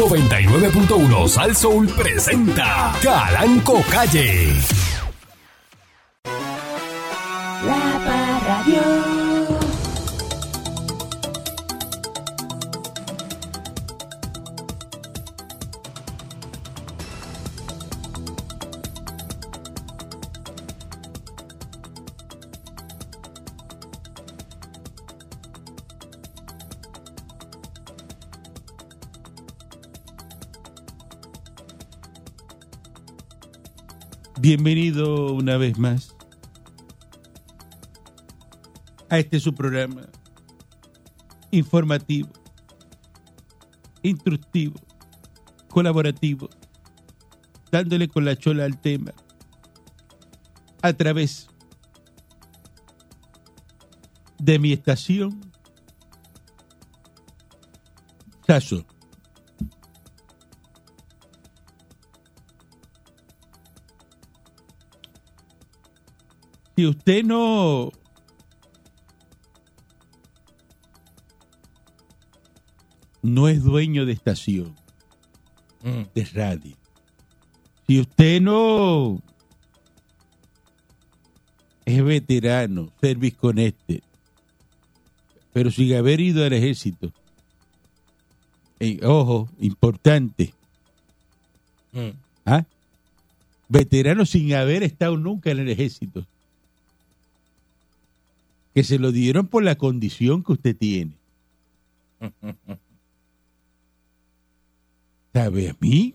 99.1 Sal Soul presenta Calanco Calle. Bienvenido una vez más a este su programa informativo, instructivo, colaborativo, dándole con la chola al tema a través de mi estación Saso. Si usted no. No es dueño de estación de radio, si usted no es veterano, service connected, pero sin haber ido al ejército, ojo, importante, ¿ah? veterano sin haber estado nunca en el ejército, que se lo dieron por la condición que usted tiene. ¿Sabe a mí?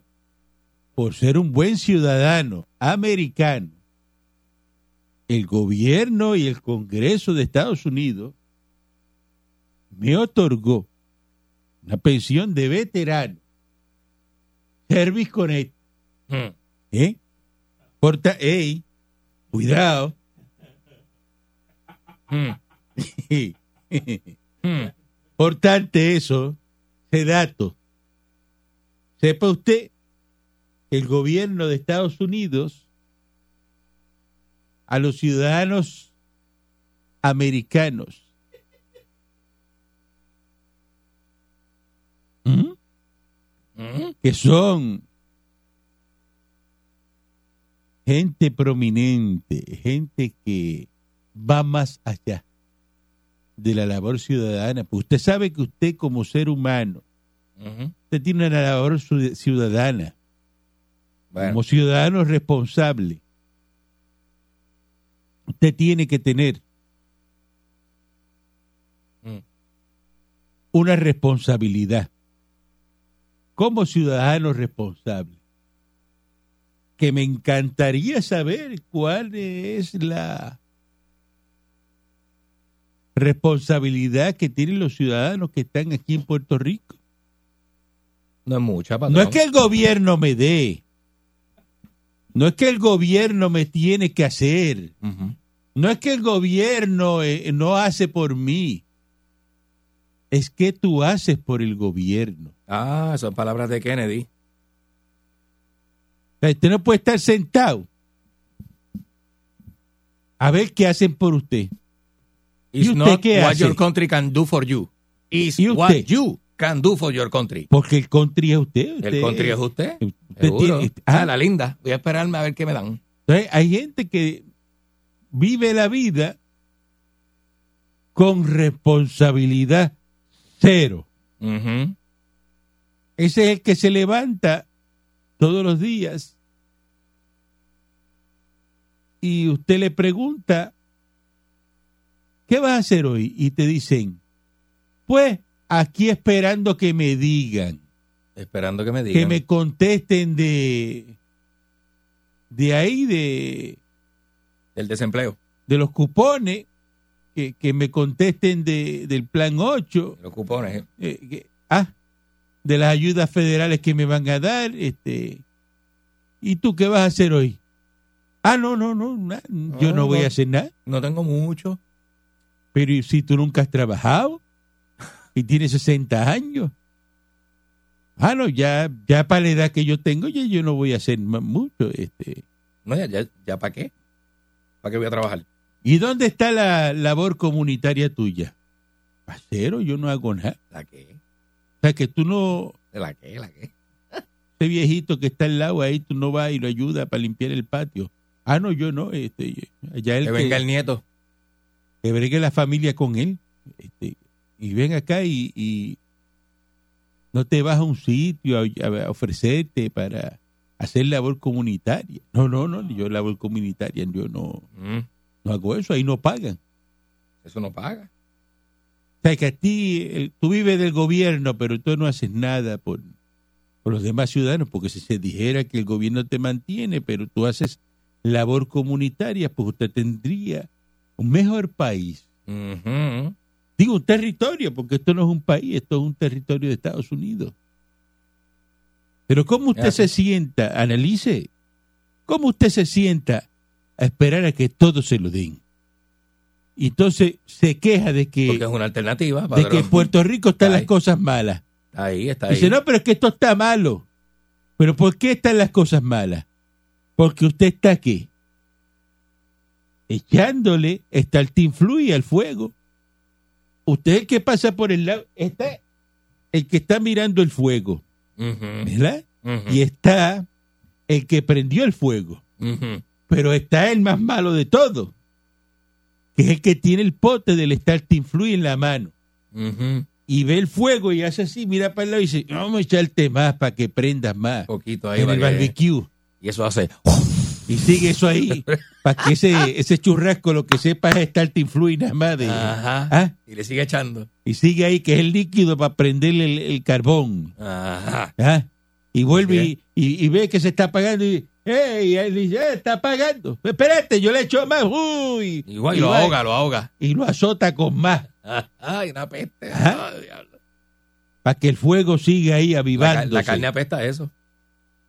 Por ser un buen ciudadano americano, el gobierno y el Congreso de Estados Unidos me otorgó una pensión de veterano. Service Connect. ¿Eh? Porta, ey, cuidado. Importante eso, ese dato. Sepa usted que el gobierno de Estados Unidos a los ciudadanos americanos ¿Mm? que son gente prominente, gente que va más allá de la labor ciudadana. Pues usted sabe que usted como ser humano, usted tiene una labor ciudadana, como ciudadano responsable. Usted tiene que tener Mm. una responsabilidad como ciudadano responsable. Que me encantaría saber cuál es la responsabilidad que tienen los ciudadanos que están aquí en Puerto Rico. No es mucha, patrón. No es que el gobierno me dé. No es que el gobierno me tiene que hacer. No es que el gobierno eh, no hace por mí. Es que tú haces por el gobierno. Ah, son palabras de Kennedy. O sea, usted no puede estar sentado a ver qué hacen por usted. It's ¿Y usted not qué what hace? your country can do for you. It's ¿Y usted? what you can do for your country. Porque el country es usted. El country es usted. usted tiene- ah, ah, la linda. Voy a esperarme a ver qué me dan. Entonces, hay gente que vive la vida con responsabilidad cero. Ese es el que se levanta todos los días y usted le pregunta, ¿qué vas a hacer hoy? Y te dicen, pues aquí esperando que me digan, Esperando que me digan. que me contesten de, de ahí, de, El desempleo. de los cupones, que, que me contesten de, del plan 8, Los cupones. ¿eh? eh, que- ah, de las ayudas federales que me van a dar, este, ¿y tú qué vas a hacer hoy? Ah, no, no, no, na- yo no voy a hacer nada. No tengo mucho. Pero ¿y si tú nunca has trabajado y tienes 60 años? Ah, no, ya, ya para la edad que yo tengo, ya yo no voy a hacer mucho. Este. No, ya, ya, ya ¿para qué? ¿Para qué voy a trabajar? ¿Y dónde está la labor comunitaria tuya? Cero, yo no hago nada. ¿La qué? O sea, que tú no, ¿De la qué? ¿La qué? ese viejito que está al lado ahí, tú no vas y lo ayudas para limpiar el patio. Ah, no, yo no. Este, allá él Que venga el nieto. Que bregue la familia con él. Este, y ven acá y, y no te vas a un sitio a, a ofrecerte para hacer labor comunitaria. No, no, no, yo labor comunitaria, yo no, Mm, no hago eso, ahí no pagan. Eso no paga. O sea, que a ti, el- tú vives del gobierno, pero tú no haces nada por, por los demás ciudadanos, porque si se dijera que el gobierno te mantiene, pero tú haces labor comunitaria, pues usted tendría un mejor país. Digo, un territorio, porque esto no es un país, esto es un territorio de Estados Unidos. Pero ¿cómo usted Gracias. se sienta? Analice. ¿Cómo usted se sienta a esperar a que todo se lo den? Y entonces se queja de que, Porque es una alternativa. de que en Puerto Rico están Está las cosas malas. Ahí, está ahí. Dice, no, pero es que esto está malo. ¿Pero por qué están las cosas malas? Porque usted está aquí. Echándole está el tinflui al fuego. Usted es el que pasa por el lado, está el que está mirando el fuego, ¿verdad? Y está el que prendió el fuego. Pero está el más malo de todo, que es el que tiene el pote del estar tinflui en la mano. Y ve el fuego y hace así, mira para el lado y dice, vamos a echarte más para que prendas más poquito ahí. en el barbecue. Y eso hace. Y sigue eso ahí, para que ese, ese churrasco lo que sepa es estar influye nada más de... Ajá. ¿Ah? Y le sigue echando. Y sigue ahí, que es el líquido para prenderle el, el carbón. Ajá. ¿Ah? Y vuelve y, y- y ve que se está apagando y dice, ¡Ey! Y él dice, "Eh, está apagando. Espérate, yo le echo más. ¡Uy! Igual y lo ahoga, lo ahoga. Y lo azota con más, Ay, una peste. Diablo. para que el fuego siga ahí La, ca- avivándose. la carne apesta a eso.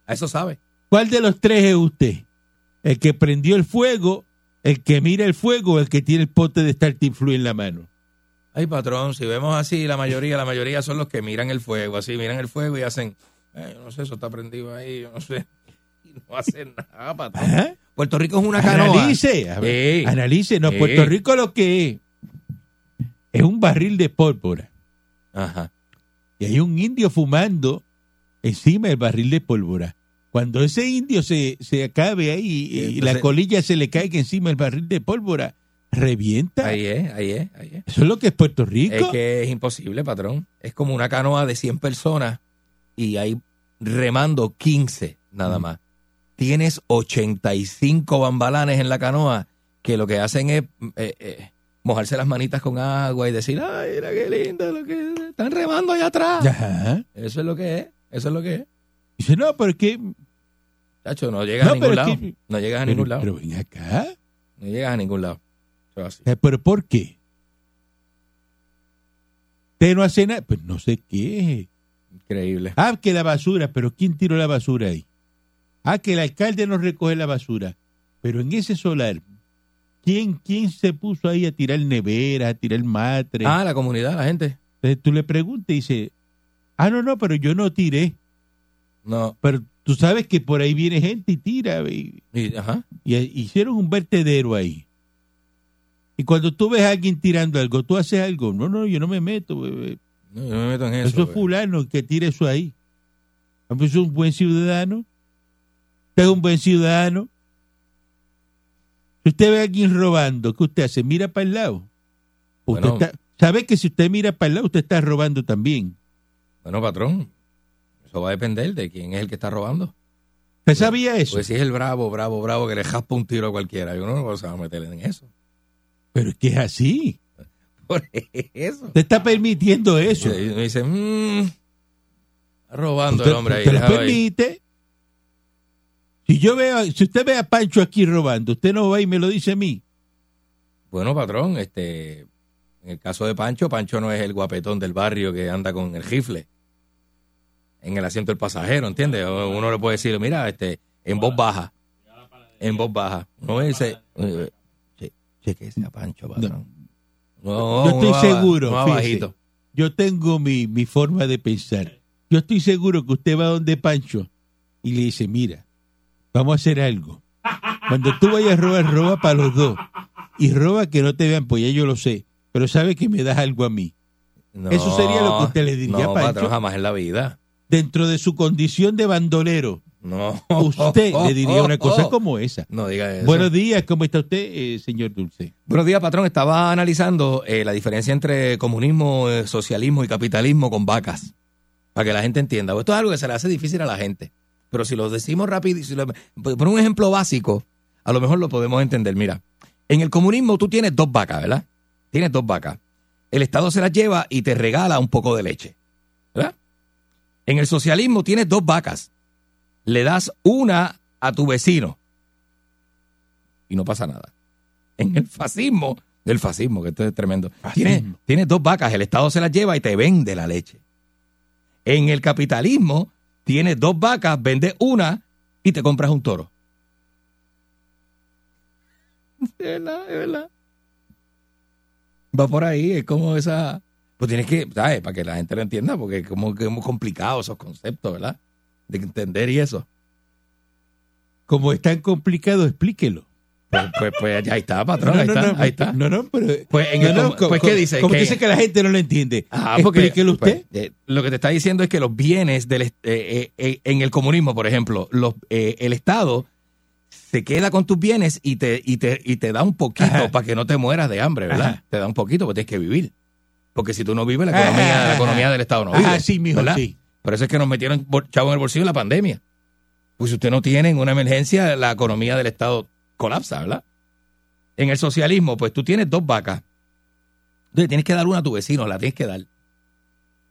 A eso sabe. ¿Cuál de los tres es usted? ¿El que prendió el fuego, el que mira el fuego o el que tiene el pote de estar influ en la mano? Ay, patrón, si vemos así, la mayoría, la mayoría son los que miran el fuego, así, miran el fuego y hacen, "Ay, yo no sé, eso está prendido ahí, yo no sé. Y no hacen nada, patrón. Ajá. Puerto Rico es una canoa. Analice, a ver, analice. No. Puerto Rico lo que es es un barril de pólvora. Ajá. Y hay un indio fumando encima del barril de pólvora. Cuando ese indio se, se acabe ahí y, Entonces- la colilla se le caiga encima del barril de pólvora, revienta. Ahí es, ahí es, ahí es. Eso es lo que es Puerto Rico. Es que es imposible, patrón. Es como una canoa de 100 personas y hay remando 15 nada más. Tienes 85 bambalanes en la canoa que lo que hacen es eh, eh, mojarse las manitas con agua y decir, ay, mira qué lindo lo que están remando allá atrás. Ajá. Eso es lo que es, eso es lo que es. Dice, no, porque... Chacho, no llegas No, a ningún pero es lado. que- No llegas a Pero, ningún lado. pero ven acá. No llegas a ningún lado. Es así. Eh, ¿Pero por qué? Usted no hace nada. Pues no sé qué. Increíble. Ah, que la basura. ¿Pero quién tiró la basura ahí? Ah, que el alcalde no recoge la basura. Pero en ese solar, ¿quién, quién se puso ahí a tirar neveras, a tirar matre? Ah, la comunidad, la gente. Entonces tú le preguntas y dice, ah, no, no, pero yo no tiré. No. Pero tú sabes que por ahí viene gente y tira. Y, Y, ajá. y hicieron un vertedero ahí. Y cuando tú ves a alguien tirando algo, tú haces algo. No, no, yo no me meto. bebé. No, yo me meto en Eso, eso. es fulano que tira eso ahí. Es un buen ciudadano. Usted es un buen ciudadano. Si usted ve a alguien robando, ¿qué usted hace? Mira para el lado. Usted Bueno. está- sabe que si usted mira para el lado, usted está robando también. Bueno, patrón, eso va a depender de quién es el que está robando. ¿Usted sabía eso? Pues si es el bravo, bravo, bravo que le jaspa un tiro a cualquiera, yo no se va a meter en eso. Pero es que es así. Por eso. Usted está permitiendo eso. Y me dice, mmm, robando Usted, el hombre ahí. lo ahí. permite. Si yo veo, si usted ve a Pancho aquí robando, usted no va y me lo dice a mí. Bueno, patrón, este, en el caso de Pancho, Pancho no es el guapetón del barrio que anda con el rifle en el asiento del pasajero, ¿entiendes? Uno le puede decir, mira, este, en voz baja, en voz baja. Uno dice, che, chequese a Pancho, patrón. No, Yo estoy va- seguro, va fíjese. Yo tengo mi, mi forma de pensar. Yo estoy seguro que usted va donde Pancho y le dice, mira, vamos a hacer algo. Cuando tú vayas a robar, roba para los dos. Y roba que no te vean, pues ya yo lo sé. Pero sabe que me das algo a mí. No, Eso sería lo que usted le diría no, a Pancho. patrón, jamás en la vida. Dentro de su condición de bandolero, No. usted le diría una cosa como esa. No diga eso. Buenos días, ¿cómo está usted, eh, señor Dulce? Buenos días, patrón. Estaba analizando eh, la diferencia entre comunismo, eh, socialismo y capitalismo con vacas. Para que la gente entienda. Esto es algo que se le hace difícil a la gente. Pero si lo decimos rápido, si lo- por un ejemplo básico, a lo mejor lo podemos entender. Mira, en el comunismo tú tienes dos vacas, ¿verdad? Tienes dos vacas. El Estado se las lleva y te regala un poco de leche. ¿Verdad? En el socialismo tienes dos vacas. Le das una a tu vecino y no pasa nada. En el fascismo, el fascismo, que esto es tremendo. Tienes, tienes dos vacas, el Estado se las lleva y te vende la leche. En el capitalismo, tienes dos vacas, vendes una y te compras un toro. Es verdad, es verdad. Va por ahí, es como esa. Pues tienes que, ¿sabes? Para que la gente lo entienda, porque es como que muy complicado esos conceptos, ¿verdad? De entender y eso. Como es tan complicado, explíquelo. Pues, pues, pues ya está, patrón, ahí está, ahí está. No, no, pero. Pues en no, el no, pues, ¿qué dice? Como Que- dice que la gente no lo entiende. Ah, porque, Explíquelo usted. pues, eh, lo que te está diciendo es que los bienes del, eh, eh, en el comunismo, por ejemplo, los, el Estado se queda con tus bienes y te, y te, y te da un poquito Ajá. para que no te mueras de hambre, ¿verdad? Ajá. Te da un poquito porque tienes que vivir. Porque si tú no vives, la economía, la economía del Estado no vive. Ah, sí, mijo, ¿verdad? sí. Por eso es que nos metieron chavo en el bolsillo en la pandemia. Pues si usted no tiene en una emergencia, la economía del Estado colapsa, ¿verdad? En el socialismo, pues tú tienes dos vacas. Entonces tienes que dar una a tu vecino, la tienes que dar.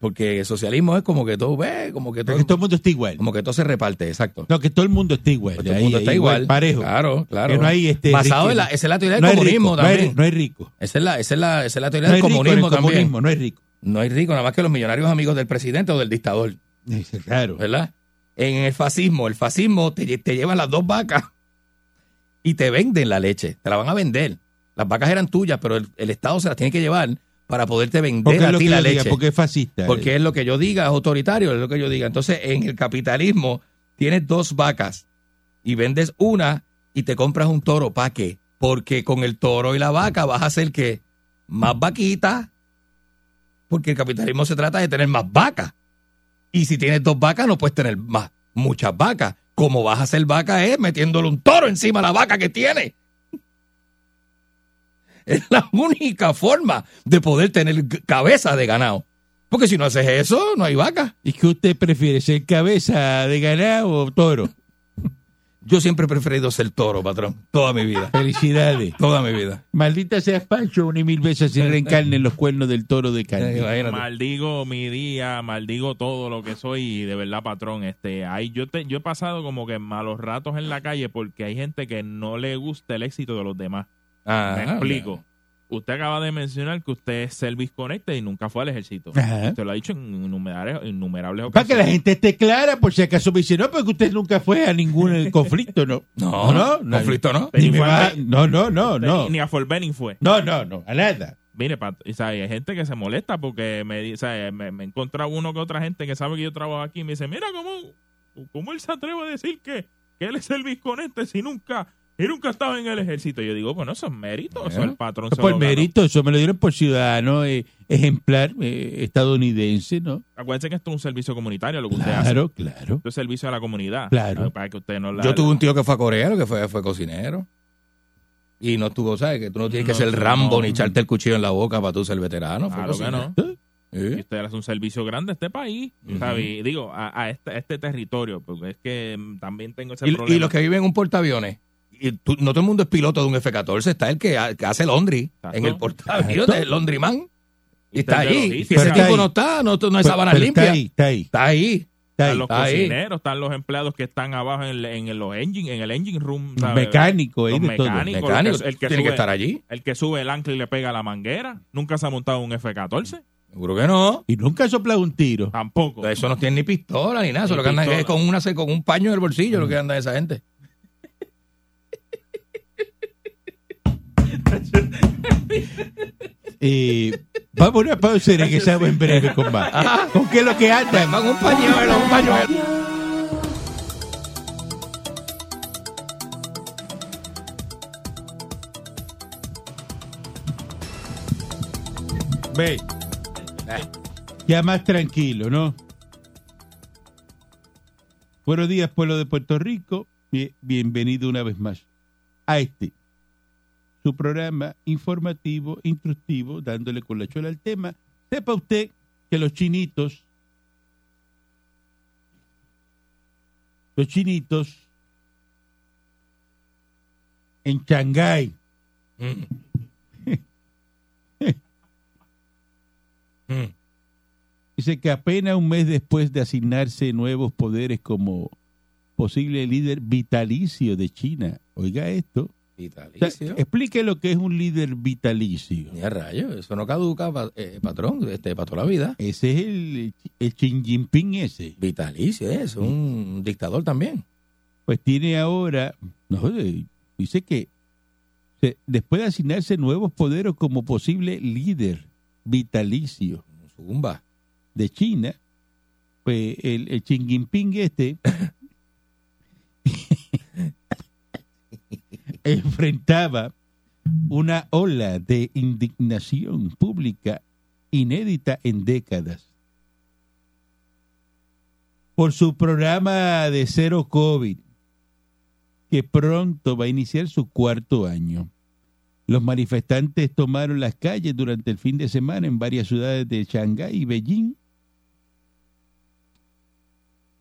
Porque el socialismo es como que todo, ve, como que todo, Porque todo el mundo está igual. como que todo se reparte, exacto. No, que todo el mundo está igual. Pues todo el mundo está igual. Parejo. Claro, claro. Que no hay este. Basado en la, esa es la teoría del no comunismo rico, no hay- también. No hay rico. Esa es la, esa es la, esa es la teoría No del rico comunismo también. comunismo, no hay rico. No hay rico, nada más que los millonarios amigos del presidente o del dictador. Claro. ¿verdad? En el fascismo, el fascismo te, te llevan las dos vacas y te venden la leche, te la van a vender. Las vacas eran tuyas, pero el, el Estado se las tiene que llevar para poderte vender a ti la diga, leche. porque es fascista. Porque es lo que yo diga, es autoritario, es lo que yo diga. Entonces, en el capitalismo tienes dos vacas y vendes una y te compras un toro. ¿Para qué? Porque con el toro y la vaca vas a hacer que más vaquitas, porque el capitalismo se trata de tener más vacas. Y si tienes dos vacas, no puedes tener más, muchas vacas. Como vas a hacer vaca es metiéndole un toro encima a la vaca que tiene. Es la única forma de poder tener cabeza de ganado. Porque si no haces eso, no hay vaca. ¿Y qué usted prefiere, ser cabeza de ganado o toro? Yo siempre he preferido ser toro, patrón. Toda mi vida. Felicidades. Toda mi vida. Maldita seas Pancho, una y mil veces sin reencarne en los cuernos del toro de carne. Maldigo mi día, maldigo todo lo que soy y de verdad, patrón, este, ahí yo te, yo he pasado como que malos ratos en la calle porque hay gente que no le gusta el éxito de los demás. Ah, Me explico. Usted acaba de mencionar que usted es Service Connected y nunca fue al ejército. Ajá. Usted lo ha dicho en innumerables, innumerables Para que la ocasiones. gente esté clara, por si acaso me dice, no, porque usted nunca fue a ningún eh, conflicto, ¿no? No, no, no, conflicto no. Ni Ni va- no, no, no, no. Ni, a Fort Benning fue. No, no, no, a nada. Mire, pat- o sea, hay gente que se molesta porque me, di- o sea, me, me he encontrado uno que otra gente que sabe que yo trabajo aquí y me dice, mira cómo, cómo él se atreve a decir que, que él es el visconete si nunca, y nunca estaba en el ejército. Yo digo, bueno, eso es mérito, eso Bueno, el patrón por ganó. mérito, eso me lo dieron por ciudadano eh, ejemplar eh, estadounidense, ¿no? Acuérdense que esto es un servicio comunitario, lo que usted hace. Claro, claro. Esto es servicio a la comunidad. Claro. Para que usted no la... Yo tuve un tío que fue coreano, que fue, fue cocinero. Y no estuvo, ¿sabes? Que tú no tienes que ser Rambo no. ni echarte el cuchillo en la boca para tú ser veterano. Fue Claro que no. ¿Eh? Usted hace un servicio grande a este país, digo, a, a este, a este territorio, porque es que mm, también tengo ese Y, problema. y los que viven en un portaaviones. Y tú- no todo el mundo es piloto de un F-14, está el que, ha- que hace Londri Exacto. en el portaaviones, el Londriman. Y está ahí. Si ese tipo no está, no, no hay Pero- sábanas pero limpias. Está ahí, está ahí, Está ahí. está Están los Está ahí. cocineros, están los empleados que están abajo en, el- en los engine, en el engine room. Mecánico, Los mecánicos. El que- el que tiene que sube- estar allí. El que sube el ancla y le pega la manguera. Nunca se ha montado un F-14. Seguro que no. Y nunca ha soplado un tiro. Tampoco. Eso no tiene ni pistola ni nada. Eso lo que andan es con, una, con un paño en el bolsillo, lo que anda esa gente. Eh, vamos a una pausa y regresamos en breve con más. ¿Con qué es lo que anda? Van un pañuelo, un pañuelo. Ve. Ya más tranquilo, ¿no? Buenos días, pueblo de Puerto Rico. Bien- Bienvenido una vez más a este, su programa informativo, instructivo, dándole con la chola al tema. Sepa usted que los chinitos, los chinitos en Shanghái, Mm. Dice que apenas un mes después de asignarse nuevos poderes como posible líder vitalicio de China, oiga esto, o sea, Vitalicio. explique lo que es un líder vitalicio. Ni a rayo, eso no caduca, eh, patrón, este, para toda la vida. Ese es el, el Xi Jinping ese. Vitalicio, es un dictador también. Pues tiene ahora, no, eh, dice que se- después de asignarse nuevos poderes como posible líder vitalicio Zumba. de China, pues el, el Xi Jinping este enfrentaba una ola de indignación pública inédita en décadas por su programa de cero COVID, que pronto va a iniciar su cuarto año. Los manifestantes tomaron las calles durante el fin de semana en varias ciudades de Shanghái y Beijing.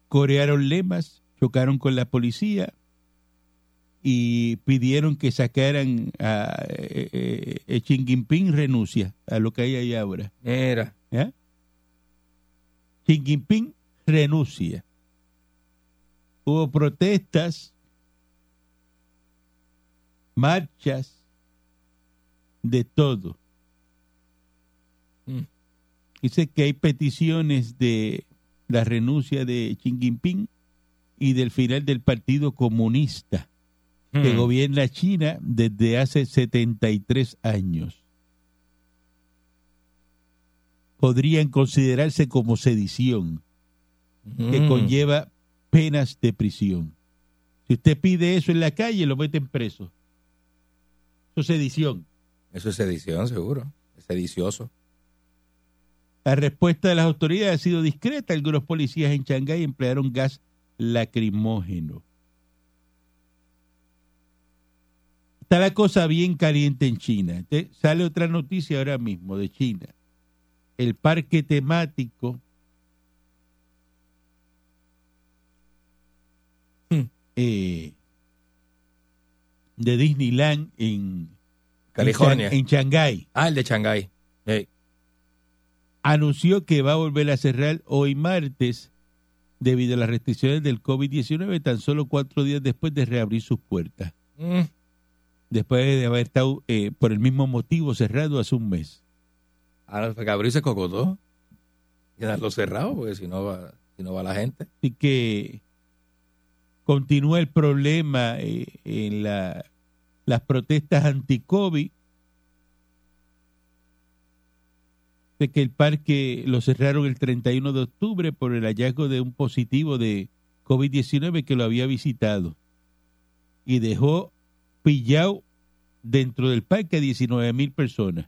Corearon lemas, chocaron con la policía y pidieron que sacaran a eh, eh, eh, Xi Jinping renuncia a lo que hay ahí ahora. Mira. ¿ya? Xi Jinping renuncia. Hubo protestas, marchas, de todo. Mm. Dice que hay peticiones de la renuncia de Xi Jinping y del final del Partido Comunista que Mm. gobierna China desde hace 73 años. Podrían considerarse como sedición, que Mm. conlleva penas de prisión. Si usted pide eso en la calle, lo meten preso. Eso es sedición. Eso es sedición, seguro. Es sedicioso. La respuesta de las autoridades ha sido discreta. Algunos policías en Shanghái emplearon gas lacrimógeno. Está la cosa bien caliente en China. Sale otra noticia ahora mismo de China. El parque temático Hmm. eh, de Disneyland en California. en, Shanghái Ah, el de Shanghái. Anunció que va a volver a cerrar hoy martes debido a las restricciones del COVID-19 tan solo cuatro días después de reabrir sus puertas, Mm. Después de haber estado eh, por el mismo motivo cerrado hace un mes. Ahora que abrirse cocotó. Quedarlo cerrado, porque si no va, si no va la gente. Así que continúa el problema eh, en la- las protestas anti-COVID. De que el parque lo cerraron el 31 de octubre por el hallazgo de un positivo de COVID-19 que lo había visitado. Y dejó pillado dentro del parque a 19 mil personas.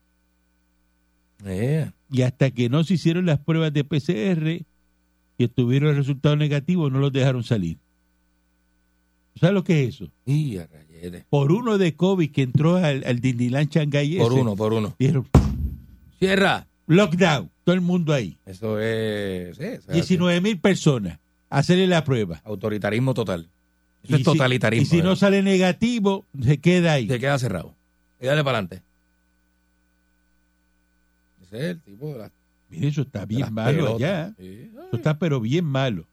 Eh. Y hasta que no se hicieron las pruebas de PCR y obtuvieron el resultado negativo, no los dejaron salir. ¿Sabes lo que es eso? Y. Por uno de COVID que entró al, al Disneyland Shanghai Por ese, uno, por uno. dijeron, Cierra. lockdown, todo el mundo ahí. Eso es. sí, eso es 19 mil personas, hacerle la prueba. Autoritarismo total. Eso Y es si- totalitarismo. y si no sale negativo, se queda ahí. se queda cerrado. Y dale para adelante. Ese es el tipo de las, Mire, eso está bien malo pelotas. allá. Sí. Eso está pero bien malo.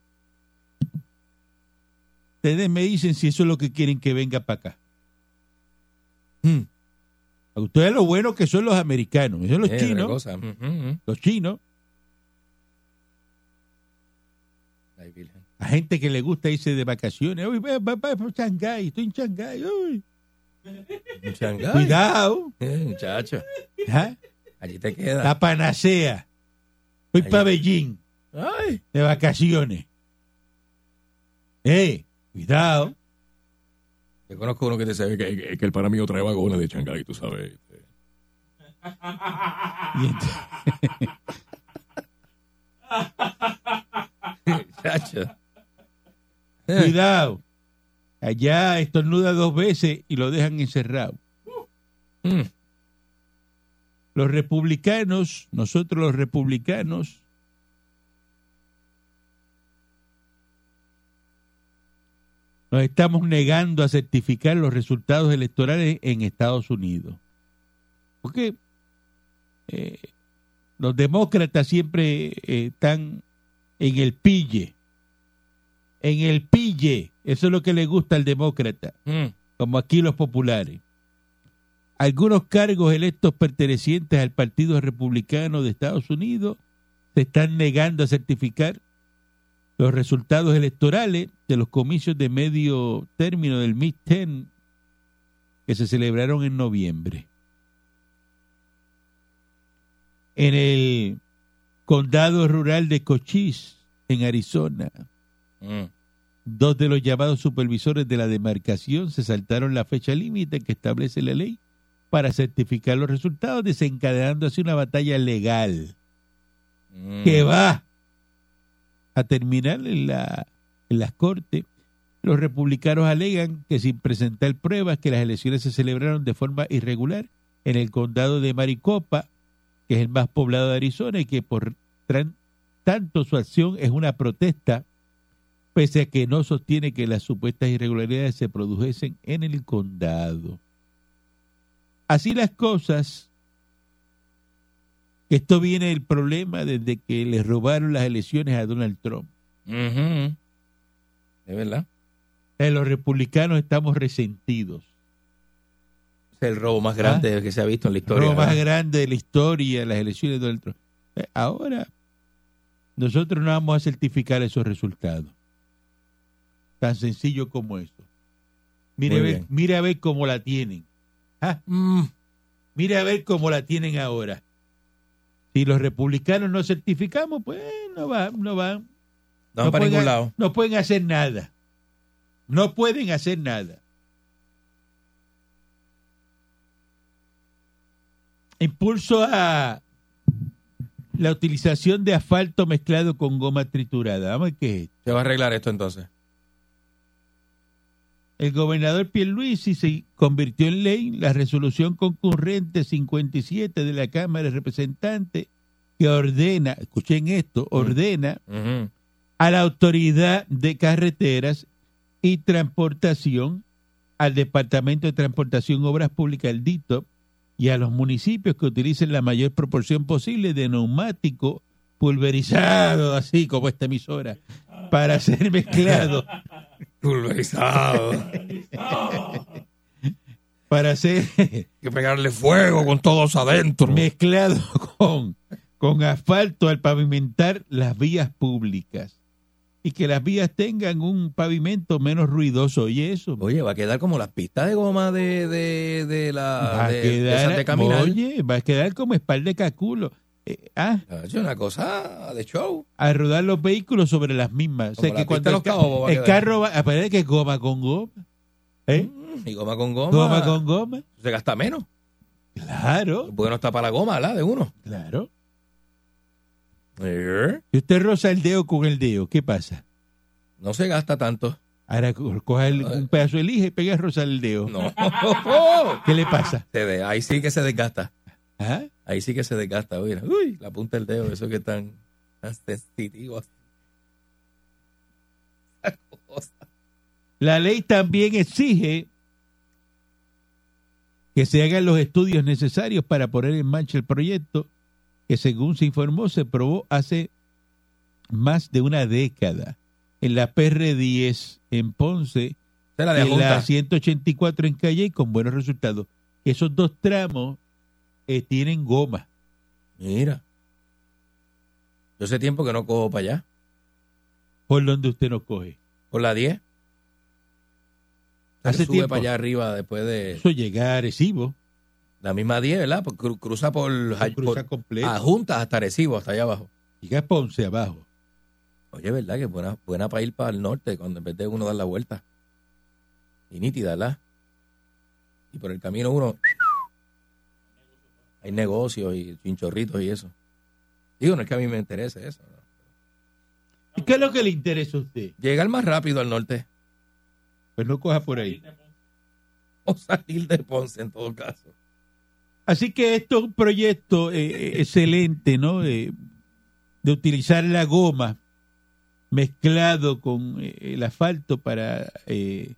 Ustedes me dicen si eso es lo que quieren que venga para acá. Mm. A Ustedes lo bueno que son los americanos, esos son los Eh, otra chinos, cosa. Ujú, ujú. los chinos, a gente que le gusta irse de vacaciones. Uy, va, va, Shanghái, estoy en Shanghái. Uy. En Shanghái. Cuidado. Eh, muchacho. ¿ah? Allí te queda. La panacea. Voy para Beijing Ay. de vacaciones. Eh, cuidado. Yo conozco uno que te sabe que, que, que el para mí trae vagones de Shanghái, tú sabes. este. Y ent- muchacho. Eh. Cuidado. Allá estornuda dos veces y lo dejan encerrado. Mm. Los republicanos, nosotros los republicanos, nos estamos negando a certificar los resultados electorales en Estados Unidos. Porque eh, los demócratas siempre eh, están en el pille. En el pille. Eso es lo que le gusta al demócrata Mm. como aquí los populares. Algunos cargos electos pertenecientes al Partido Republicano de Estados Unidos se están negando a certificar los resultados electorales de los comicios de medio término del midterm que se celebraron en noviembre. En el condado rural de Cochise, en Arizona, Mm. Dos de los llamados supervisores de la demarcación se saltaron la fecha límite que establece la ley para certificar los resultados, desencadenando así una batalla legal Mm. que va a terminar en, la, en las cortes. Los republicanos alegan que sin presentar pruebas que las elecciones se celebraron de forma irregular en el condado de Maricopa, que es el más poblado de Arizona, y que por tanto su acción es una protesta, pese a que no sostiene que las supuestas irregularidades se produjesen en el condado. Así las cosas, esto viene el problema desde que le robaron las elecciones a Donald Trump. Es verdad. Eh, los republicanos estamos resentidos. Es el robo más grande que se ha visto en la El historia. robo más grande de la historia, las elecciones de Donald Trump. Eh, Ahora, nosotros no vamos a certificar esos resultados. Tan sencillo como eso. Mire, ver, mire a ver cómo la tienen. Ah, Mm. Mire a ver cómo la tienen ahora. Si los republicanos no certificamos, pues no va, no va. No van para pueden, ningún lado. no pueden hacer nada. No pueden hacer nada. Impulso a la utilización de asfalto mezclado con goma triturada. Vamos a ver qué es esto. Se va a arreglar esto entonces. El gobernador Pierluisi se convirtió en ley la resolución concurrente 57 de la Cámara de Representantes que ordena, escuchen esto, ordena Ujú. a la autoridad de carreteras y transportación, al Departamento de Transportación Obras Públicas, el DITO, y a los municipios que utilicen la mayor proporción posible de neumático pulverizado, así como esta emisora, para ser mezclado, Pulverizado. para ser Hay que pegarle fuego con todos adentro. mezclado con, con asfalto al pavimentar las vías públicas. Y que las vías tengan un pavimento menos ruidoso. Oye, eso. Oye, va a quedar como las pistas de goma de, de, de la va de, quedar, de caminar. oye, va a quedar como espalda de caculo. Eh, ah, Es una cosa de show. a rodar los vehículos sobre las mismas. O sea, Como que cuando el, los ca- cabos va a el carro va a parecer que goma con goma. ¿Eh? Mm, Y goma con goma. Goma con goma. Se gasta menos. Claro, Porque no está para la goma, ¿la? De uno. claro. Eh, Si usted roza el dedo con el dedo, ¿qué pasa? No se gasta tanto. Ahora co- coja el- un pedazo de lija y pega a rozar el dedo. No. ¿Qué le pasa? Se de- ahí sí que se desgasta. ¿Ah? Ahí sí que se desgasta. Mira. Uy, la punta del dedo, eso que tan, tan sensitivo. La ley también exige que se hagan los estudios necesarios para poner en marcha el proyecto que según se informó se probó hace más de una década en la PR10 en Ponce es la de y en la Junta. 184 en Calle con buenos resultados. Esos dos tramos eh, tienen goma. Mira. Yo hace tiempo que no cojo para allá. por donde usted nos coge. Por la 10. Hace sube tiempo. para allá arriba después de Eso llega a Arecibo, la misma 10, ¿verdad? Cru- cruza por, cruza por a Juntas hasta Arecibo, hasta allá abajo. Llega a Ponce abajo. Oye, ¿verdad? Que buena, buena para ir para el norte, cuando en vez de uno dar la vuelta. Y nítida, ¿verdad? Y por el camino uno... Hay negocios y chinchorritos y eso. Digo, no es que a mí me interese eso. ¿no? ¿Y qué es lo que le interesa a usted? Llegar más rápido al norte. Pues no coja por ahí. O salir de Ponce en todo caso. Así que esto es un proyecto eh, eh, excelente, ¿no? Eh, de utilizar la goma mezclado con eh, el asfalto para eh,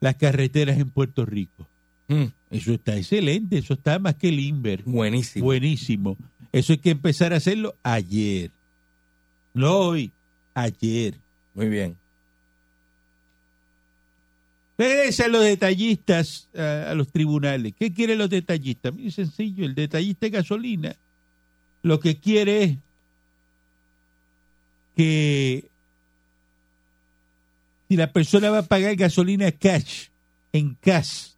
las carreteras en Puerto Rico. Mm, Eso está excelente, eso está más que limber. buenísimo. Buenísimo. Eso hay que empezar a hacerlo ayer. No hoy, ayer. Muy bien. Regresan los detallistas a, a los tribunales. ¿Qué quieren los detallistas? Muy sencillo, el detallista de gasolina lo que quiere es que si la persona va a pagar gasolina cash, en cash,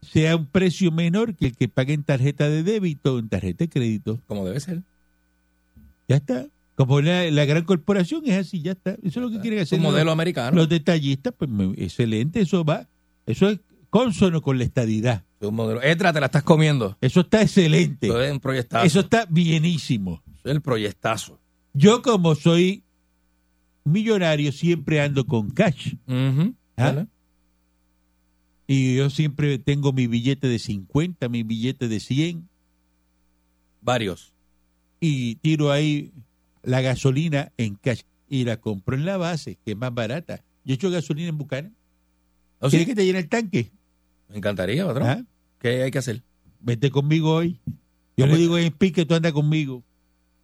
sea un precio menor que el que pague en tarjeta de débito o en tarjeta de crédito. Como debe ser. Ya está. Como la, la gran corporación es así, ya está. Eso es lo que quieren hacer un los- modelo americano. los detallistas, pues excelente, eso va, eso es consono con la estadidad. Es un modelo. Etra, te la estás comiendo. Eso está excelente. Eso es un proyectazo. Eso está bienísimo. Eso es el proyectazo. Yo como soy millonario siempre ando con cash. ¿Ah? Y yo siempre tengo mi billete de 50, mi billete de 100 Varios. y tiro ahí la gasolina en cash y la compro en la base, que es más barata. Yo echo gasolina en Bucana. ¿Oh, sí? ¿Quieres que te llene el tanque? Me encantaría, patrón. ¿Ah? ¿Qué hay que hacer? vete conmigo hoy. Yo No, le digo en pique, tú anda conmigo.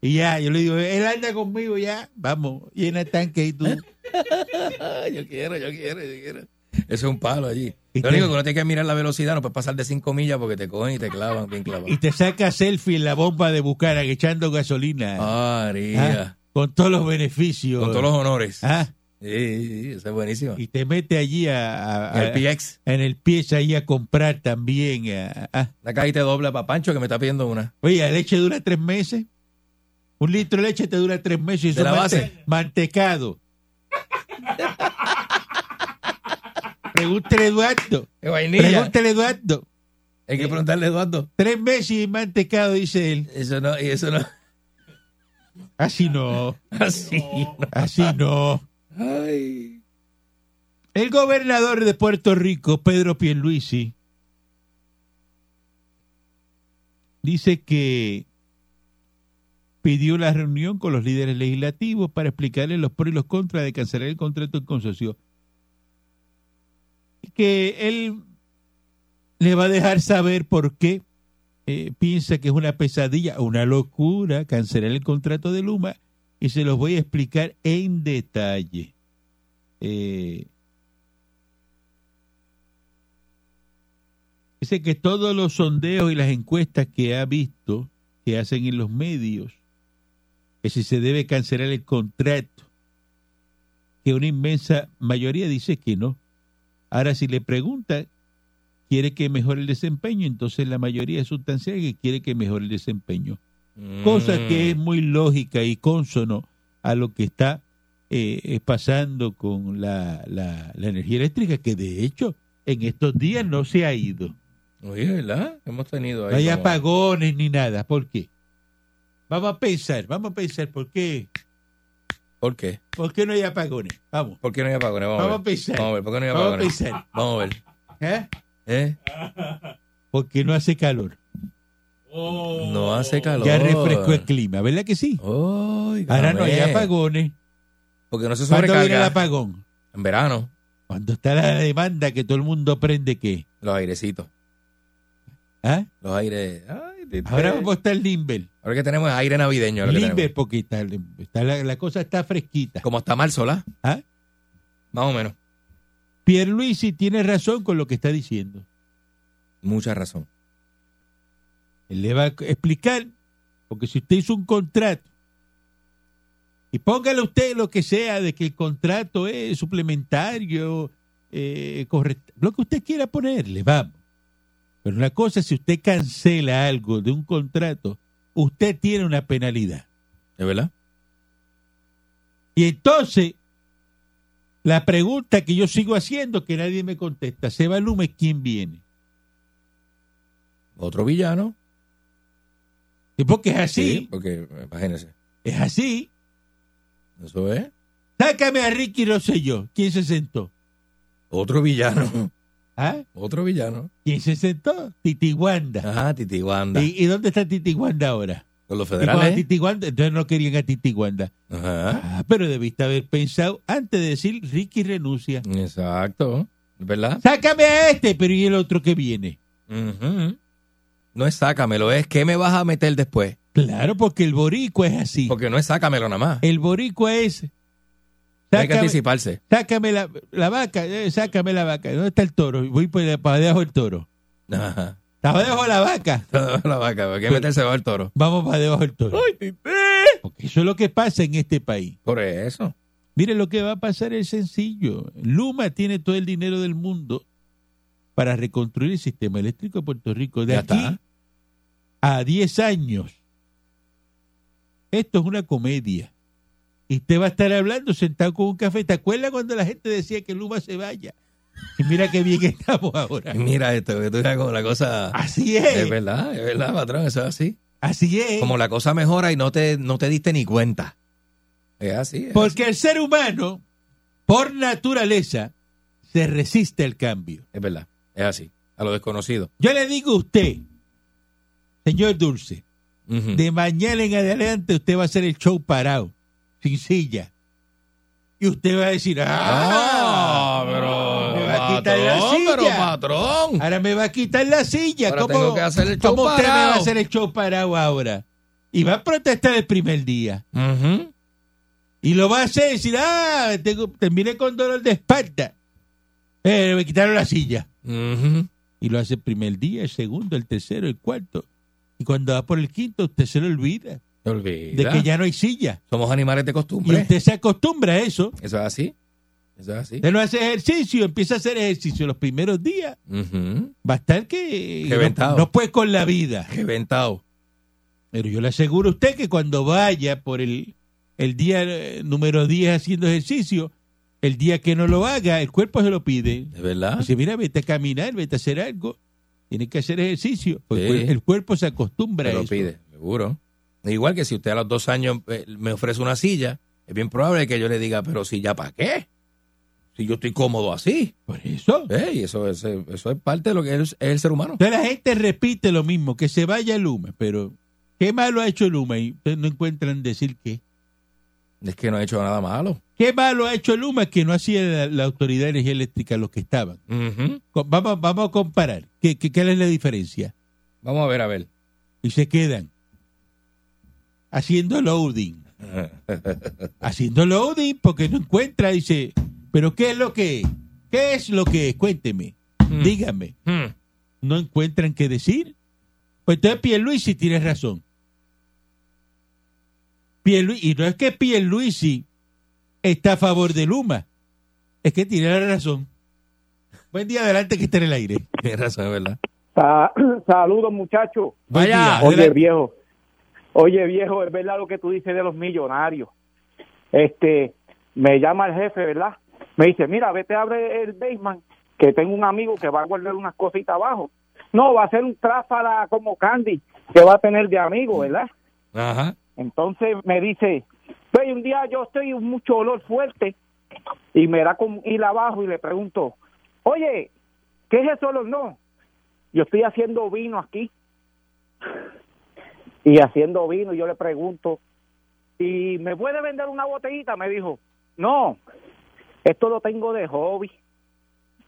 Y ya, yo le digo, él anda conmigo ya, vamos, llena el tanque y tú. yo quiero, yo quiero, yo quiero. Eso es un palo allí. ¿Y Lo único que uno tiene que mirar la velocidad, no puedes pasar de 5 millas porque te cogen y te clavan bien clavado. Y te saca selfie en la bomba de Bucaran echando gasolina. Ah. Con todos los beneficios. Con todos los honores. Ah, Sí, sí, sí, eso es buenísimo. y te mete allí a, a- el PX. en el pie ahí a comprar también. a- a- Una cajita de doble para Pancho que me está pidiendo una. Oye, la leche dura tres meses. Un litro de leche te dura tres meses y eso ¿De la base? mantecado. Pregúntale a Eduardo. ¡Qué vainilla! Pregúntale a Eduardo. Hay que preguntarle a Eduardo. Tres meses y mantecado, dice él. Eso no, y eso no. Así no, Así. no. así no. Ay. El gobernador de Puerto Rico, Pedro Pierluisi, dice que pidió una reunión con los líderes legislativos para explicarles los pros y los contras de cancelar el contrato en consorcio. Que él le va a dejar saber por qué eh, piensa que es una pesadilla, una locura cancelar el contrato de Luma y se los voy a explicar en detalle. Eh, dice que todos los sondeos y las encuestas que ha visto que hacen en los medios, que si se debe cancelar el contrato, que una inmensa mayoría dice que no. Ahora, si le preguntan, quiere que mejore el desempeño, entonces la mayoría es sustancial que quiere que mejore el desempeño. Cosa Mm. que es muy lógica y consono a lo que está eh, eh, pasando con la, la- la energía eléctrica, que de hecho en estos días no se ha ido. Oye, ¿verdad? Hemos tenido ahí. No hay como- apagones ni nada. ¿Por qué? Vamos a pensar, vamos a pensar, ¿por qué? ¿Por qué? ¿Por qué no hay apagones? Vamos, ¿Por qué no hay apagones? Vamos, vamos a a ver. pensar. Vamos a ver, ¿por qué no hay Vamos a apagones? pensar. Vamos a ver. ¿Eh? ¿Eh? Porque no hace calor. No hace calor. Ya refrescó el clima, ¿verdad que sí? Ahora no hay apagones. Porque no se ¿Cuándo viene el sobrecarga. apagón? En verano, Cuando está la demanda que todo el mundo prende qué. los airecitos. ¿Ah? Los aires. Ay, de- Ahora de- vamos a estar limber. Ahora que tenemos aire navideño. Limber porque está, está la, la cosa está fresquita. Como hasta marzo, ¿la? ¿Ah? Más o menos. Pierluisi tiene razón con lo que está diciendo. Mucha razón. Él le va a explicar, porque si usted hizo un contrato, y póngale usted lo que sea de que el contrato es suplementario, eh, correcto, lo que usted quiera ponerle, vamos. Pero una cosa, es si usted cancela algo de un contrato, usted tiene una penalidad. ¿Es verdad? Y entonces, la pregunta que yo sigo haciendo, que nadie me contesta, Seba Lume, ¿quién viene? Otro villano. Y porque es así, porque, imagínese. es así. Eso es. Sácame a Ricky Rosselló. ¿Quién se sentó? Otro villano. ¿Ah? Otro villano. ¿Quién se sentó? Titiguanda. Ajá, Titiguanda. ¿Y, y dónde está Titiguanda ahora? Con los federales. Titiguanda, entonces no querían a Titiguanda. Ajá. Ah, pero debiste haber pensado antes de decir Ricky renuncia. Exacto. ¿Verdad? Sácame a este, pero ¿y el otro que viene? No es sácamelo, es ¿qué me vas a meter después? Claro, porque el boricua es así. Porque no es sácamelo nada más. El boricua es... Hay que Sácame, anticiparse. sácame la, la vaca, eh, sácame la vaca. ¿Dónde está el toro? Voy para debajo del toro. Ajá. Está debajo de la vaca. La vaca, hay que meterse bajo el toro. Vamos para debajo del toro. Porque eso es lo que pasa en este país. Por eso. Mire, lo que va a pasar es sencillo. Luma tiene todo el dinero del mundo para reconstruir el sistema eléctrico de Puerto Rico. De Ya aquí está. a 10 años. Esto es una comedia. Y usted va a estar hablando sentado con un café. ¿Te acuerdas cuando la gente decía que Luma se vaya? Y mira qué bien estamos ahora. Mira esto, que tú como la cosa... Así Es es. verdad, es verdad, patrón, eso es así. Así es. Como la cosa mejora y no te, no te diste ni cuenta. Es así. es Porque el ser humano, por naturaleza, se resiste al cambio. Es verdad, es así. A lo desconocido. Yo le digo a usted, señor Dulce, de mañana en adelante usted va a hacer el show parado, sin silla. Y usted va a decir, ¡ah! Ah, pero... Me va a quitar la patrón, pero silla. patrón. Ahora me va a quitar la silla. Ahora ¿Cómo, tengo que hacer el show cómo usted me va a hacer el show parado ahora? Y va a protestar el primer día. Ujú. Y lo va a hacer decir, ah, tengo, terminé con dolor de espalda. Eh, me quitaron la silla. Ujú. Y lo hace el primer día, el segundo, el tercero, el cuarto. Y cuando va por el quinto, usted se le olvida De que ya no hay silla. Somos animales de Y costumbre. usted se acostumbra a eso. Eso es así. Eso es así. Usted no hace ejercicio, empieza a hacer ejercicio los primeros días. Ujú. Va a estar que no, no puede con la vida. Reventado. Pero yo le aseguro a usted que cuando vaya por el, el día número 10 haciendo ejercicio, el día que no lo haga, el cuerpo se lo pide. ¿Es verdad? Dice, mira, vete a caminar, vete a hacer algo. Tienes que hacer ejercicio. Porque Sí. el, cuerpo se acostumbra a lo eso. pide, seguro. Igual que si usted a los dos años eh, me ofrece una silla, es bien probable que yo le diga, pero silla para qué? Si yo estoy cómodo así. Por eso. Eso, es- eso es parte de lo que es, el ser humano. Entonces la gente repite lo mismo, que se vaya Luma, pero ¿qué malo ha hecho Luma? Y ustedes no encuentran decir qué. Es que no ha hecho nada malo. ¿Qué malo ha hecho Luma que no hacía la, la Autoridad de Energía Eléctrica los que estaban? Vamos, vamos a comparar. ¿Qué, qué, es la diferencia? Vamos a ver, a ver. Y se quedan haciendo loading. Haciendo loading porque no encuentra. Dice, ¿pero qué es lo que es? ¿Qué es lo que es? Cuénteme. Mm. Dígame. Hmm. ¿No encuentran qué decir? Pues entonces Pierluisi tiene razón. Pierluisi, y no es que Pierluisi está a favor de Luma, es que tiene la razón. Buen día adelante que esté en el aire. Tienes razón, verdad. Sa- Saludos, muchachos. Vaya. Oye, viejo. Oye, viejo, es verdad lo que tú dices de los millonarios. Este, me llama el jefe, ¿verdad? Me dice, mira, vete a abre el basement, que tengo un amigo que va a guardar unas cositas abajo. No, va a ser un tráfala como Candy, que va a tener de amigo, ¿verdad? Ajá. Entonces me dice, ve, un día yo estoy mucho olor fuerte y me da con ir abajo y le pregunto, oye, ¿qué es eso olor? No, yo estoy haciendo vino aquí. Y haciendo vino yo le pregunto, ¿y me puede vender una botellita? Me dijo, no, esto lo tengo de hobby.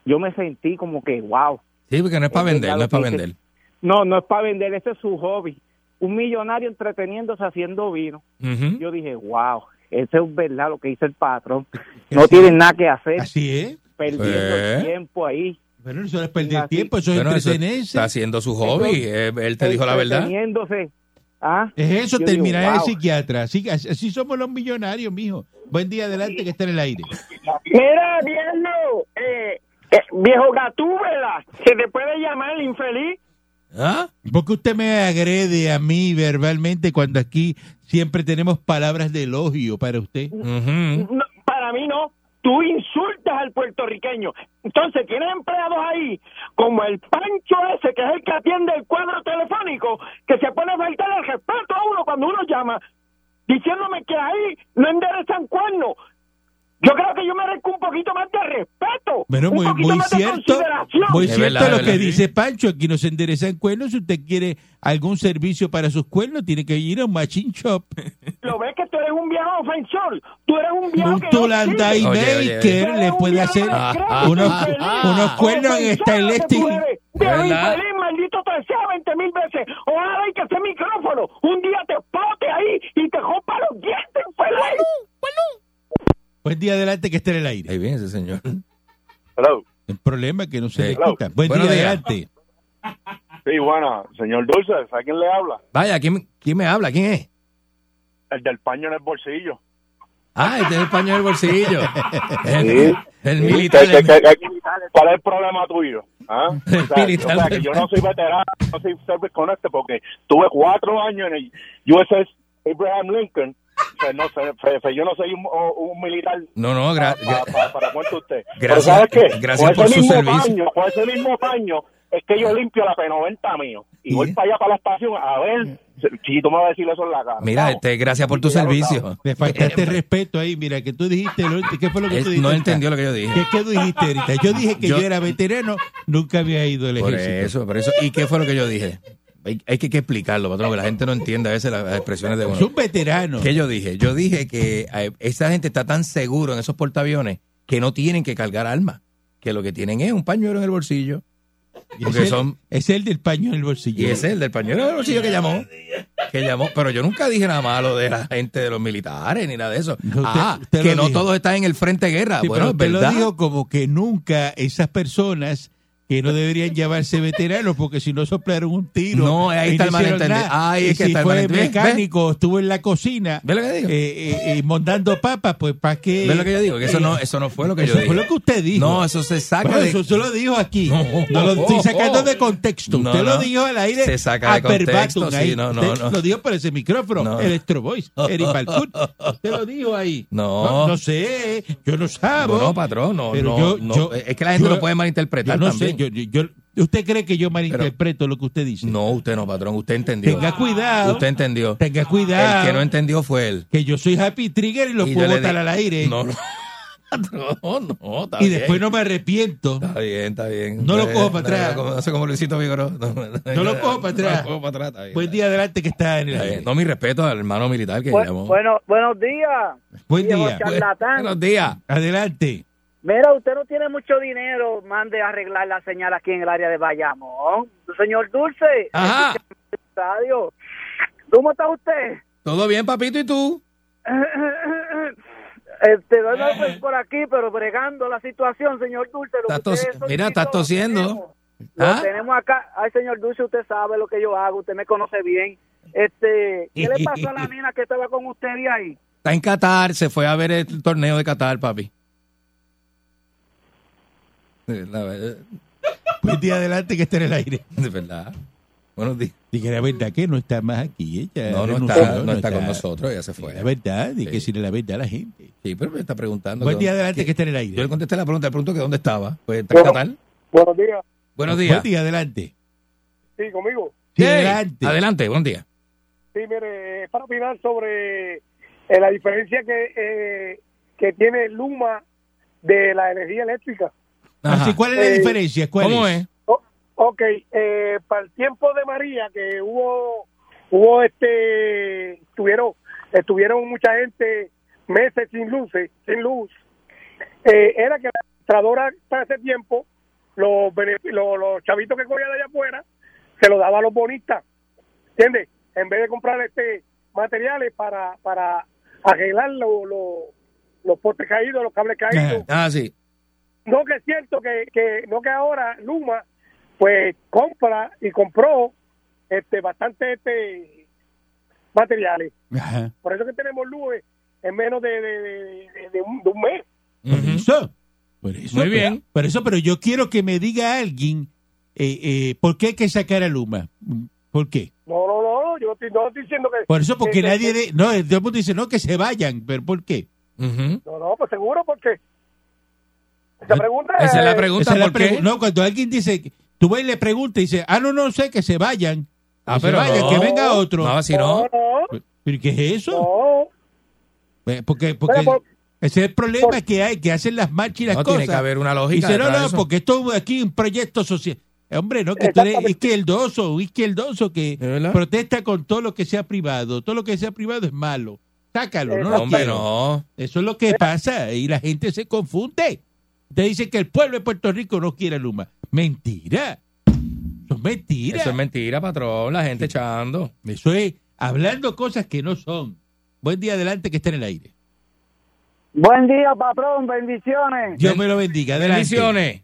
Yo me sentí como que, wow. Sí, porque no es para Es vender, no es para vender. No, no es para vender, ese es su hobby. Un millonario entreteniéndose haciendo vino. Yo dije, wow, eso es verdad lo que dice el patrón. No tienen nada que hacer, Así es. perdiendo Eh. el tiempo ahí. Bueno, eso no es perder Así. tiempo, eso es Bueno, eso entretenerse. está haciendo su hobby. eh, él te dijo la verdad. Entreteniéndose. ¿Ah? Es eso, Yo terminar digo, de psiquiatra. Así, así así somos los millonarios, mijo. Buen día adelante que está en el aire. Mira, viejo, eh, eh, viejo Gatúbela, se te puede llamar infeliz. ¿Ah? ¿Por qué usted me agrede a mí verbalmente cuando aquí siempre tenemos palabras de elogio para usted? No. Tú insultas al puertorriqueño. Entonces tienes empleados ahí, como el Pancho ese, que es el que atiende el cuadro telefónico, que se pone a faltar el respeto a uno cuando uno llama. diciéndome que ahí no enderezan cuernos. Yo creo que yo merezco un poquito más de respeto. Bueno, un muy, poquito muy más de cierto, consideración. muy Es cierto verdad, lo es que verdad, dice Pancho, aquí no se enderezan cuernos, si usted quiere algún servicio para sus cuernos, tiene que ir a un machine shop, Lo ves que tú eres un viejo ofensor. Tú eres un viejo un que sirve. y. Maker, le puede hacer Ah, unos, ah, unos ah. cuernos en esta eléctrica. Viejo ¿Verdad? infeliz, maldito te sea 20 mil veces. Ojalá y que ese micrófono un día te pote ahí y te rompa los dientes, infeliz. Buen día adelante que esté en el aire. Ahí viene ese señor. Hello. El problema es que no se le escucha. Buen Buenos día días. adelante. Sí, bueno, señor Dulce, ¿a quién le habla? Vaya, ¿quién, ¿quién me habla? ¿Quién es? El del paño en el bolsillo. Ah, el paño del bolsillo. El, Sí. el ¿Qué- militar. qué- qué- qué- ¿Cuál es el problema tuyo? ¿Ah? O El sea, militar o sea, que yo no soy veterano, no soy service con este porque tuve cuatro años en el USS Abraham Lincoln. Sea, no sé, fe- fe- yo no soy un, militar No, no, gra- pa- gra- pa- para cuánto usted. Pero Gracias- ¿sabes qué? gracias por ese su mismo servicio. Paño, con ese mismo paño es que yo limpio la P90 mío. Y voy para allá, para la estación, a ver si tú me vas a decir eso en la cara. Mira, este, gracias por tu servicio. Le faltaste respeto ahí. Mira, que tú dijiste, lo- ¿qué fue lo que Él tú dijiste? no entendió lo que yo dije. ¿Qué, qué tú dijiste ahorita? Yo dije que yo, Yo- era veterano, nunca había ido al Por ejército. eso, por eso. ¿Y qué fue lo que yo dije? Hay, hay que, que explicarlo, patrón, que la gente no entiende a veces las, las expresiones de uno. Es un veterano. ¿Qué yo dije? Yo dije que eh, esa gente está tan seguro en esos portaaviones que no tienen que cargar armas. Que lo que tienen es un pañuelo en el bolsillo. Y porque es, el, son- es el del paño en el bolsillo. Y es el del pañuelo del bolsillo que llamó. Que llamó. Pero yo nunca dije nada malo de la gente de los militares ni nada de eso. No, ah, que no dijo. todos están en el frente de guerra. Sí, bueno, pero es lo dijo como que nunca esas personas que no deberían llamarse veteranos porque si no soplaron un tiro. No, ahí está el malentendido. Ahí es que si está el fue. ¿Ve? mecánico, estuvo en la cocina ¿Ves lo que digo? eh, eh, eh, mondando papas, pues ¿para qué? ¿Ves lo que yo digo? Que eso no, eso no fue lo que yo Eso dije. fue lo que usted dijo. No, eso se saca Bueno, de... eso lo dijo aquí. No. No, lo estoy sacando de contexto. Usted no. lo dijo al aire. Se saca de contexto, sí, ahí. no, no, Usted no. Lo dijo por ese micrófono. No. Electro Voice. Eric Balcour. Usted lo dijo ahí. No. No, sé. Yo no sabo. No, patrón, no, Pero yo- yo- es que la gente lo puede malinterpretar también. sé. Yo, yo- yo- ¿Usted cree que yo malinterpreto lo que usted dice? No, usted no, patrón, usted entendió. Tenga cuidado. Usted entendió. Tenga cuidado. El que no entendió fue él. que yo soy Happy Trigger y lo Y puedo botar di- al aire. No, no. Patrón, no, está y bien. después no me arrepiento. Está bien, está bien. No lo cojo para atrás. No, no sé cómo Luisito Vigoró. No, No lo cojo para atrás. No lo cojo para atrás, está bien. Buen día adelante que está en el Está aire. bien. No, mi respeto al hermano militar que Bu- llamó. bueno, buenos días. Buen día. Buenos días. Adelante. Mira, usted no tiene mucho dinero, mande a arreglar la señal aquí en el área de Bayamón. Señor Dulce, Ajá. estadio. ¿Cómo está usted? ¿Todo bien, papito? ¿Y tú? Este, pues, por aquí, pero bregando la situación, señor Dulce. Lo usted solicitó, mira, estás lo tosiendo. tenemos. Lo ¿Ah? tenemos acá. Ay, señor Dulce, usted sabe lo que yo hago, usted me conoce bien. Este, ¿qué le pasó a la nena que estaba con usted de ahí? Está en Qatar, se fue a ver el torneo de Qatar, papi. De la verdad. Buen día adelante que está en el aire. De verdad. Buenos días. Dije la verdad que no está más aquí. Ella No, no renunció, está, no está con nosotros, ya se fue. La verdad, y que Sí. decirle la verdad a la gente. Sí, pero me está preguntando. Buen que día dónde- adelante que está en el Yo aire. le contesté la pregunta, le pregunto que dónde estaba. Pues está Bueno. Buenos días. Buenos días. Buen día adelante. Sí, conmigo. Sí, adelante. Adelante, buen día. Sí, mire, es para opinar sobre eh, la diferencia que, eh, que tiene Luma de la energía eléctrica. Así, ¿Cuál es la Eh, diferencia? ¿Cuál ¿Cómo es? es? Ok, eh, para el tiempo de María que hubo, hubo este, estuvieron, estuvieron mucha gente meses sin luces, sin luz, eh, era que la administradora para ese tiempo, los, los, los chavitos que cogían de allá afuera, se los daba a los bonistas, ¿entiendes? En vez de comprar este materiales para, para arreglar lo- lo- los postes caídos, los cables caídos, Ah, sí. No que es cierto que, que no que ahora Luma pues compra y compró este bastante este materiales Ajá. por eso que tenemos luz en menos de, de, de- de un, de un mes Por eso. Por eso. Muy pero- bien. Por eso, pero yo quiero que me diga alguien eh, eh, por qué hay que sacar a Luma. ¿Por qué? no no no yo estoy- no estoy diciendo que Por eso, porque que- nadie... que- De, no, todo el mundo dice, no, que se vayan. ¿Pero por qué? No no pues seguro porque esa pregunta Esa es la pregunta, Esa es la ¿por qué? pregu- No, cuando alguien dice, tú vas y le preguntas y dice, ah, no, no sé, que se vayan. Ah, Que se pero vayan, no. que venga otro. No, si no. ¿Pero qué es eso? No, Eh, Porque, porque Pero por- ese es el problema por- que hay, que hacen las marchas y las No, cosas. tiene que haber una Y lógica. dice, no, no, eso. porque esto aquí un proyecto social. Hombre, no, que tú eres izquierdoso, izquierdoso que protesta con todo lo que sea privado. Todo lo que sea privado es malo. Sácalo, no lo Hombre, no. Eso es lo que pasa y la gente se confunde. Te dice que el pueblo de Puerto Rico no quiere a Luma. Mentira. Eso es mentira. Eso es mentira, patrón. La gente echando. Eso es hablando cosas que no son. Buen día adelante que está en el aire. Buen día, patrón, bendiciones. Dios me lo bendiga. Adelante. Bendiciones.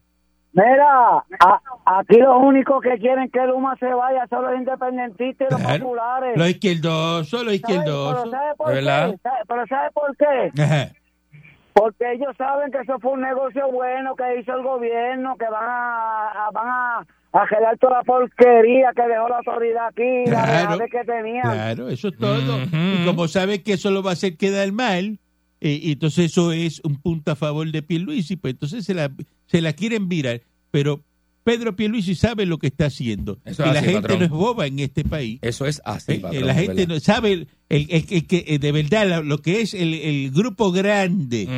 Mira, a- aquí los únicos que quieren que Luma se vaya son los independentistas y los Claro. populares. Los izquierdosos, los ¿Sabe? izquierdosos. Pero ¿sabe por ¿De qué? ¿Sabe- Pero ¿sabe por qué? Ajá. Porque ellos saben que eso fue un negocio bueno que hizo el gobierno, que van a, a- van a, a gelar toda la porquería que dejó la autoridad aquí, la Claro, dejadez que tenían. Claro, eso es todo. Y como sabe que eso lo va a hacer quedar mal, eh, y entonces eso es un punto a favor de Pierluisi, pues entonces se la, se la quieren virar. Pero Pedro Pierluisi sabe lo que está haciendo. Eso y es la así, gente patrón. no es boba en este país. Eso es así, Eh, patrón. la gente no sabe el, el- el- el que eh, de verdad lo que es el, el grupo grande.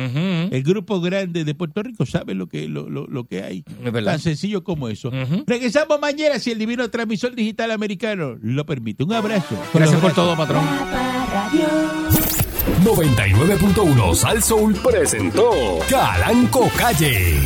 El grupo grande de Puerto Rico sabe lo que lo, lo, lo que hay. Es verdad. Tan sencillo como eso. Regresamos mañana si el divino transmisor digital americano lo permite. Un abrazo. Gracias por todo, patrón. La Parradio. 99.1 Sal Soul presentó Calanco Calle.